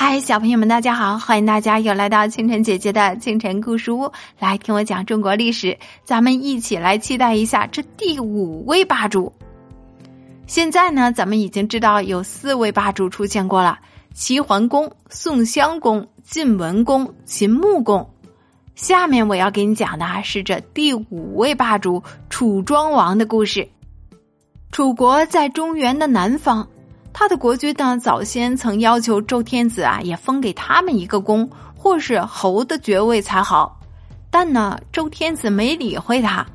嗨，小朋友们，大家好！欢迎大家又来到清晨姐姐的清晨故事屋，来听我讲中国历史。咱们一起来期待一下这第五位霸主。现在呢，咱们已经知道有四位霸主出现过了：齐桓公、宋襄公、晋文公、秦穆公。下面我要给你讲的是这第五位霸主楚庄王的故事。楚国在中原的南方。他的国君呢，早先曾要求周天子啊，也封给他们一个公或是侯的爵位才好，但呢，周天子没理会他，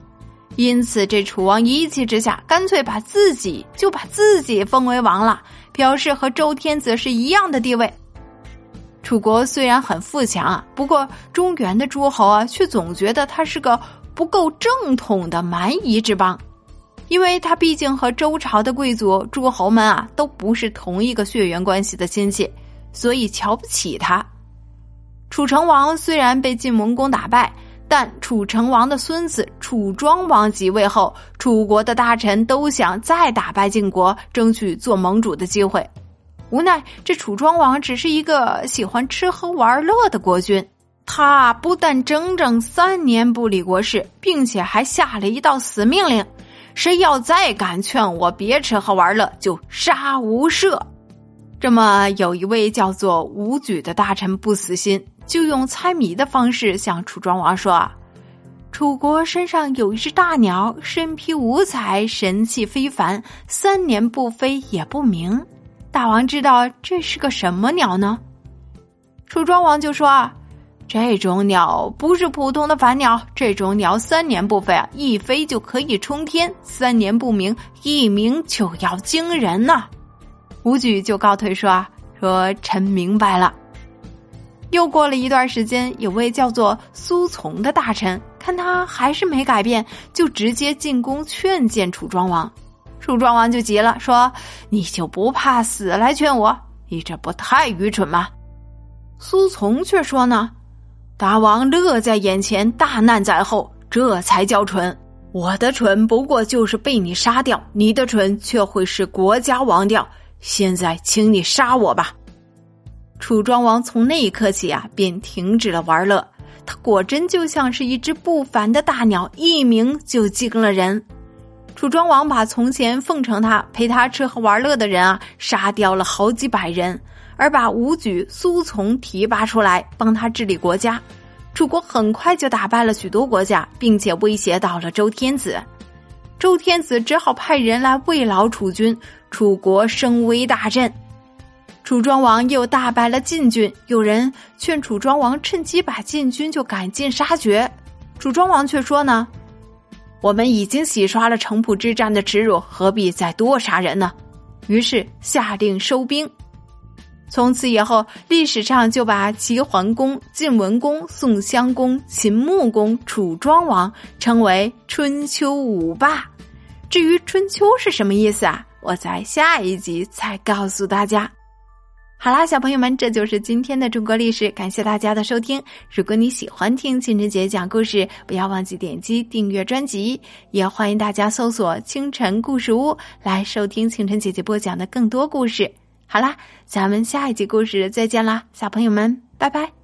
因此这楚王一气之下，干脆把自己就把自己封为王了，表示和周天子是一样的地位。楚国虽然很富强啊，不过中原的诸侯啊，却总觉得他是个不够正统的蛮夷之邦。因为他毕竟和周朝的贵族诸侯们啊都不是同一个血缘关系的亲戚，所以瞧不起他。楚成王虽然被晋文公打败，但楚成王的孙子楚庄王即位后，楚国的大臣都想再打败晋国，争取做盟主的机会。无奈这楚庄王只是一个喜欢吃喝玩乐的国君，他不但整整三年不理国事，并且还下了一道死命令。谁要再敢劝我别吃喝玩乐，就杀无赦。这么有一位叫做武举的大臣不死心，就用猜谜的方式向楚庄王说：“楚国身上有一只大鸟，身披五彩，神气非凡，三年不飞也不鸣。大王知道这是个什么鸟呢？”楚庄王就说。啊这种鸟不是普通的凡鸟，这种鸟三年不飞啊，一飞就可以冲天；三年不鸣，一鸣就要惊人呐。武举就告退说：“说臣明白了。”又过了一段时间，有位叫做苏从的大臣，看他还是没改变，就直接进宫劝谏楚庄王。楚庄王就急了，说：“你就不怕死来劝我？你这不太愚蠢吗？”苏从却说呢。大王乐在眼前，大难在后，这才叫蠢。我的蠢不过就是被你杀掉，你的蠢却会是国家亡掉。现在，请你杀我吧。楚庄王从那一刻起啊，便停止了玩乐。他果真就像是一只不凡的大鸟，一鸣就惊了人。楚庄王把从前奉承他、陪他吃喝玩乐的人啊，杀掉了好几百人。而把武举、苏从提拔出来帮他治理国家，楚国很快就打败了许多国家，并且威胁到了周天子。周天子只好派人来慰劳楚军，楚国声威大振。楚庄王又大败了晋军，有人劝楚庄王趁机把晋军就赶尽杀绝，楚庄王却说呢：“我们已经洗刷了城濮之战的耻辱，何必再多杀人呢？”于是下令收兵。从此以后，历史上就把齐桓公、晋文公、宋襄公、秦穆公、楚庄王称为春秋五霸。至于春秋是什么意思啊？我在下一集再告诉大家。好啦，小朋友们，这就是今天的中国历史，感谢大家的收听。如果你喜欢听清晨姐姐讲故事，不要忘记点击订阅专辑，也欢迎大家搜索“清晨故事屋”来收听清晨姐姐播讲的更多故事。好啦，咱们下一集故事再见啦，小朋友们，拜拜。